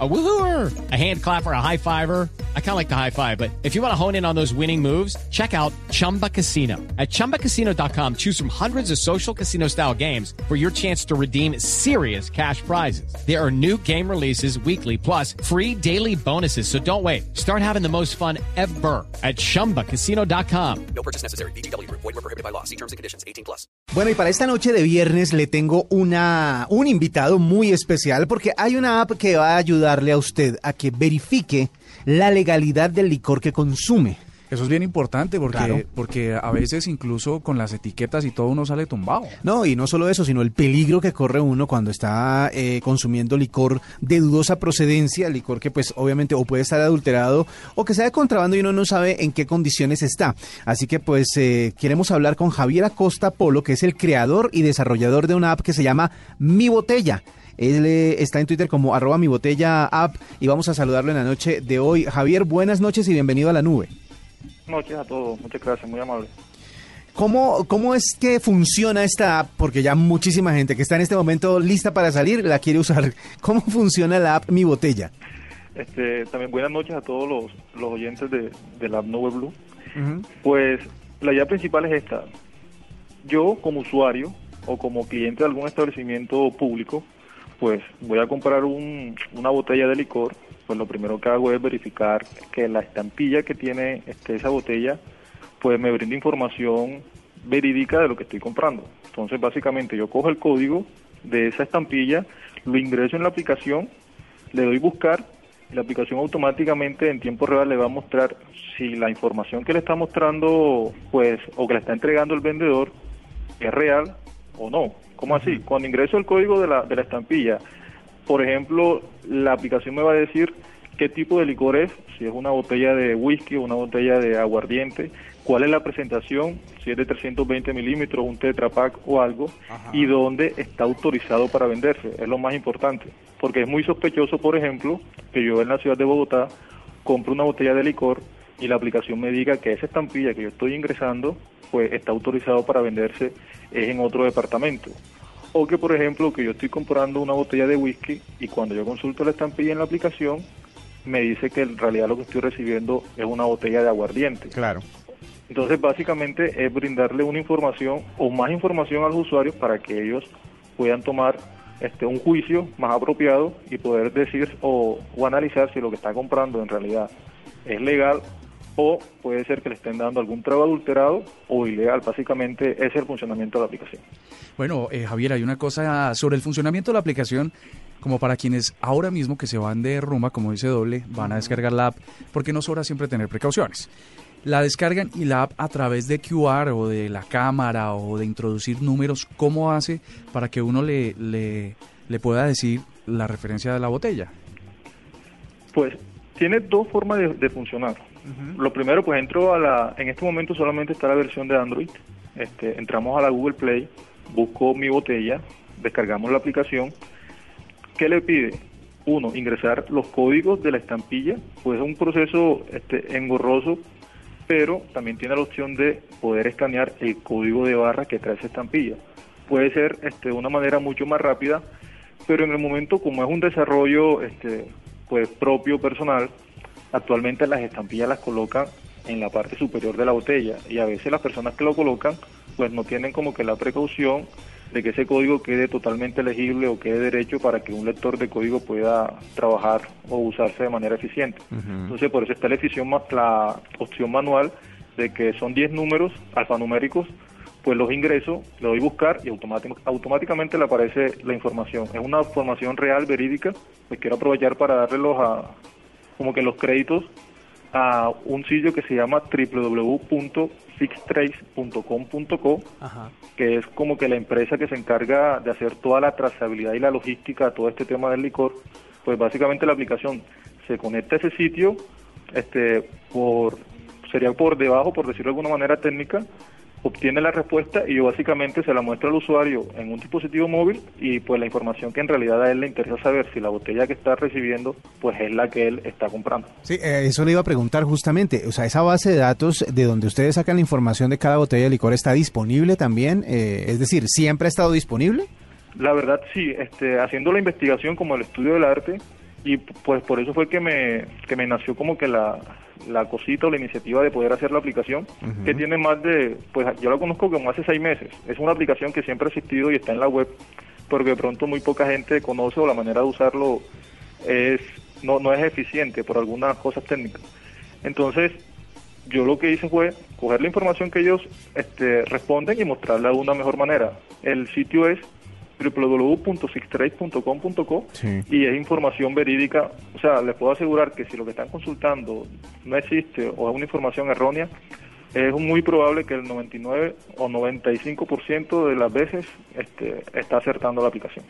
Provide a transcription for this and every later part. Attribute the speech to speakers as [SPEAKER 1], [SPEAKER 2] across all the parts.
[SPEAKER 1] A woohooer, a hand clapper, a high fiver. I kind of like the high five, but if you want to hone in on those winning moves, check out Chumba Casino. At ChumbaCasino.com, choose from hundreds of social casino style games for your chance to redeem serious cash prizes. There are new game releases weekly, plus free daily bonuses. So don't wait. Start having the most fun ever at ChumbaCasino.com. No purchase necessary. BGW. Void were prohibited
[SPEAKER 2] by law. See terms and conditions. 18 plus. Bueno, y para esta noche de viernes le tengo una, un invitado muy especial porque hay una app que va a ayudar darle a usted a que verifique la legalidad del licor que consume.
[SPEAKER 3] Eso es bien importante porque, porque a veces incluso con las etiquetas y todo uno sale tumbado.
[SPEAKER 2] No, y no solo eso, sino el peligro que corre uno cuando está eh, consumiendo licor de dudosa procedencia, licor que pues obviamente o puede estar adulterado o que sea de contrabando y uno no sabe en qué condiciones está. Así que pues eh, queremos hablar con Javier Acosta Polo, que es el creador y desarrollador de una app que se llama Mi Botella. Él eh, está en Twitter como arroba mi botella app y vamos a saludarlo en la noche de hoy. Javier, buenas noches y bienvenido a la nube.
[SPEAKER 4] Noches a todos, muchas gracias, muy amable.
[SPEAKER 2] ¿Cómo, ¿Cómo es que funciona esta app? Porque ya muchísima gente que está en este momento lista para salir la quiere usar. ¿Cómo funciona la app Mi Botella?
[SPEAKER 4] Este, también buenas noches a todos los, los oyentes de, de la app Nube Blue. Pues la idea principal es esta. Yo como usuario o como cliente de algún establecimiento público pues voy a comprar una botella de licor, pues lo primero que hago es verificar que la estampilla que tiene este, esa botella, pues me brinda información verídica de lo que estoy comprando. Entonces, básicamente, yo cojo el código de esa estampilla, lo ingreso en la aplicación, le doy buscar, y la aplicación automáticamente en tiempo real le va a mostrar si la información que le está mostrando, pues, o que le está entregando el vendedor es real o no. ¿Cómo así? Cuando ingreso el código de la, de la estampilla, por ejemplo, la aplicación me va a decir qué tipo de licor es, si es una botella de whisky o una botella de aguardiente, cuál es la presentación, si es de 320 milímetros, un Tetra Pak o algo, y dónde está autorizado para venderse. Es lo más importante, porque es muy sospechoso, por ejemplo, que yo en la ciudad de Bogotá compro una botella de licor y la aplicación me diga que esa estampilla que yo estoy ingresando pues está autorizado para venderse es en otro departamento. O que, por ejemplo, que yo estoy comprando una botella de whisky y cuando yo consulto la estampilla en la aplicación, me dice que en realidad lo que estoy recibiendo es una botella de aguardiente.
[SPEAKER 2] Claro.
[SPEAKER 4] Entonces, básicamente es brindarle una información o más información a los usuarios para que ellos puedan tomar este un juicio más apropiado y poder decir o, o analizar si lo que está comprando en realidad es legal o puede ser que le estén dando algún trago adulterado o ilegal. Básicamente ese es el funcionamiento de la aplicación.
[SPEAKER 3] Bueno, eh, Javier, hay una cosa sobre el funcionamiento de la aplicación, como para quienes ahora mismo que se van de rumba, como dice Doble, van a descargar la app, porque no sobra siempre tener precauciones. La descargan y la app a través de QR o de la cámara o de introducir números, ¿cómo hace para que uno le, le, le pueda decir la referencia de la botella?
[SPEAKER 4] Pues tiene dos formas de, funcionar. Lo primero, pues entro a la, en este momento solamente está la versión de Android. Este, entramos a la Google Play, busco mi botella, descargamos la aplicación. ¿Qué le pide? Uno, ingresar los códigos de la estampilla, pues es un proceso este, engorroso, pero también tiene la opción de poder escanear el código de barra que trae esa estampilla. Puede ser este, de una manera mucho más rápida, pero en el momento como es un desarrollo este, pues propio personal, actualmente las estampillas las colocan en la parte superior de la botella y a veces las personas que lo colocan pues no tienen como que la precaución de que ese código quede totalmente legible o quede derecho para que un lector de código pueda trabajar o usarse de manera eficiente. Entonces por eso está la, la opción manual de que son 10 números alfanuméricos pues los ingreso, le doy buscar y automáticamente le aparece la información. Es una información real, verídica, pues quiero aprovechar para darle los a, como que los créditos a un sitio que se llama www.fixtrace.com.co, que es como que la empresa que se encarga de hacer toda la trazabilidad y la logística a todo este tema del licor, pues básicamente la aplicación se conecta a ese sitio, este, por sería por debajo, por decirlo de alguna manera técnica, obtiene la respuesta y yo básicamente se la muestro al usuario en un dispositivo móvil y pues la información que en realidad a él le interesa saber si la botella que está recibiendo pues es la que él está comprando.
[SPEAKER 2] Sí, eh, eso le iba a preguntar justamente, o sea, esa base de datos de donde ustedes sacan la información de cada botella de licor está disponible también, eh, es decir, ¿siempre ha estado disponible?
[SPEAKER 4] La verdad sí, este, haciendo la investigación como el estudio del arte y pues por eso fue que me, que me nació como que la, la cosita o la iniciativa de poder hacer la aplicación, que tiene más de, pues yo la conozco como hace seis meses. Es una aplicación que siempre ha existido y está en la web, porque de pronto muy poca gente conoce o la manera de usarlo es no, no es eficiente por algunas cosas técnicas. Entonces, yo lo que hice fue coger la información que ellos este, responden y mostrarla de una mejor manera. El sitio es www.sixtrade.com.co y es información verídica. O sea, les puedo asegurar que si lo que están consultando no existe o es una información errónea, es muy probable que el 99 o 95% de las veces este, está acertando la aplicación.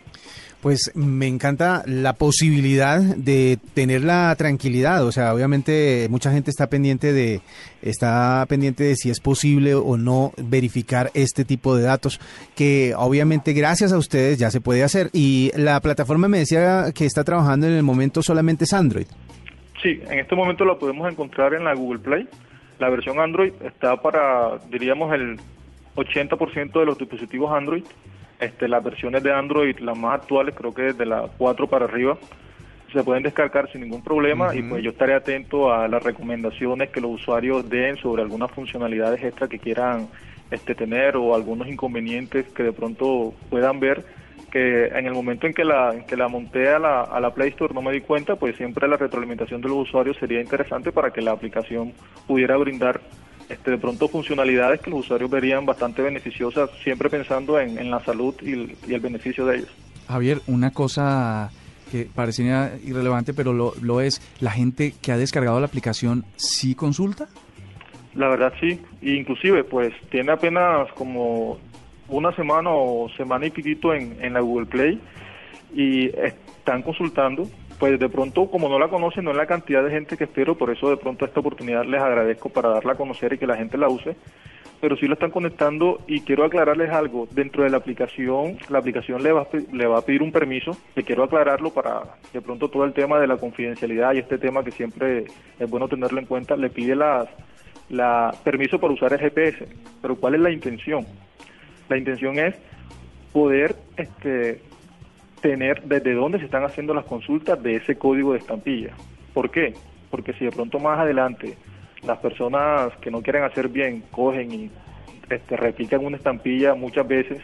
[SPEAKER 2] Pues me encanta la posibilidad de tener la tranquilidad, o sea, obviamente mucha gente está pendiente de está pendiente de si es posible o no verificar este tipo de datos que obviamente gracias a ustedes ya se puede hacer y la plataforma me decía que está trabajando en el momento solamente es Android.
[SPEAKER 4] Sí, en este momento la podemos encontrar en la Google Play la versión Android está para, diríamos, el 80% de los dispositivos Android. Este, las versiones de Android, las más actuales, creo que desde la 4 para arriba, se pueden descargar sin ningún problema y pues yo estaré atento a las recomendaciones que los usuarios den sobre algunas funcionalidades extra que quieran este, tener o algunos inconvenientes que de pronto puedan ver que en el momento en que la, que la monté a la, a la Play Store no me di cuenta, pues siempre la retroalimentación de los usuarios sería interesante para que la aplicación pudiera brindar este, de pronto funcionalidades que los usuarios verían bastante beneficiosas, siempre pensando en, la salud y el, beneficio de ellos.
[SPEAKER 3] Javier, una cosa que parecería irrelevante, pero lo, lo es, ¿la gente que ha descargado la aplicación sí consulta?
[SPEAKER 4] La verdad sí, inclusive pues tiene apenas como una semana o semana y piquito en, en la Google Play y están consultando. Pues de pronto, como no la conocen, no es la cantidad de gente que espero, por eso de pronto esta oportunidad les agradezco para darla a conocer y que la gente la use, pero sí la están conectando y quiero aclararles algo. Dentro de la aplicación, la aplicación le va, le va a pedir un permiso, que quiero aclararlo para de pronto todo el tema de la confidencialidad y este tema que siempre es bueno tenerlo en cuenta, le pide las, la permiso para usar el GPS. Pero ¿cuál es la intención? La intención es poder este, tener desde dónde se están haciendo las consultas de ese código de estampilla. ¿Por qué? Porque si de pronto más adelante las personas que no quieren hacer bien cogen y este, una estampilla muchas veces,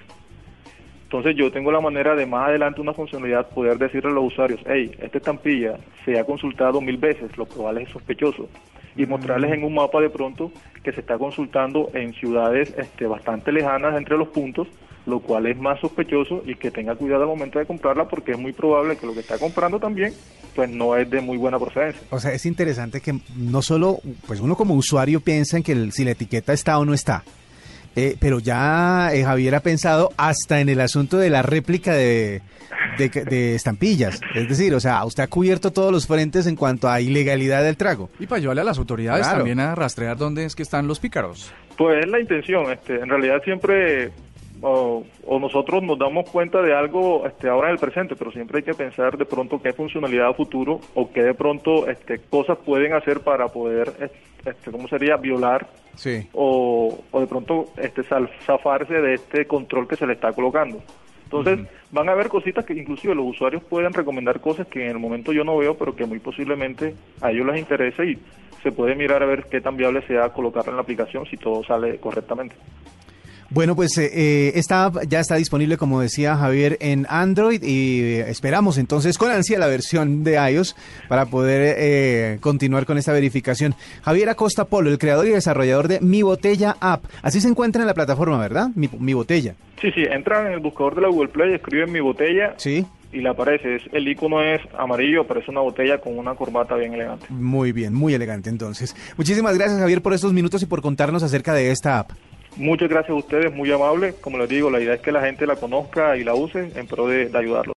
[SPEAKER 4] entonces yo tengo la manera de más adelante una funcionalidad poder decirle a los usuarios, hey, esta estampilla se ha consultado mil veces, lo cual es sospechoso y mostrarles en un mapa de pronto que se está consultando en ciudades este, bastante lejanas entre los puntos, lo cual es más sospechoso y que tenga cuidado al momento de comprarla porque es muy probable que lo que está comprando también pues no es de muy buena procedencia.
[SPEAKER 2] O sea, es interesante que no solo pues uno como usuario piensa en que si la etiqueta está o no está, eh, pero ya eh, Javier ha pensado hasta en el asunto de la réplica de, de, estampillas. Es decir, o sea, usted ha cubierto todos los frentes en cuanto a ilegalidad del trago.
[SPEAKER 3] Y para ayudarle a las autoridades también a rastrear dónde es que están los pícaros.
[SPEAKER 4] Pues es la intención. Este, en realidad siempre o, nosotros nos damos cuenta de algo este, ahora en el presente, pero siempre hay que pensar de pronto qué funcionalidad a futuro o qué de pronto este, cosas pueden hacer para poder, este, ¿cómo sería?, violar sí. o, o de pronto este, zafarse de este control que se le está colocando. Entonces, van a haber cositas que inclusive los usuarios pueden recomendar cosas que en el momento yo no veo, pero que muy posiblemente a ellos les interese y se puede mirar a ver qué tan viable sea colocarla en la aplicación si todo sale correctamente.
[SPEAKER 2] Bueno, pues eh, eh, esta app ya está disponible, como decía Javier, en Android y eh, esperamos entonces con ansia la versión de iOS para poder continuar con esta verificación. Javier Acosta Polo, el creador y desarrollador de Mi Botella App. Así se encuentra en la plataforma, ¿verdad? Mi, Mi Botella.
[SPEAKER 4] Sí, sí, entran en el buscador de la Google Play, escriben Mi Botella.
[SPEAKER 2] Sí
[SPEAKER 4] y le aparece, es, el icono es amarillo, parece una botella con una corbata bien elegante.
[SPEAKER 2] Muy bien, muy elegante entonces. Muchísimas gracias Javier por estos minutos y por contarnos acerca de esta app.
[SPEAKER 4] Muchas gracias a ustedes, muy amables. Como les digo, la idea es que la gente la conozca y la use en pro de, de ayudarlos.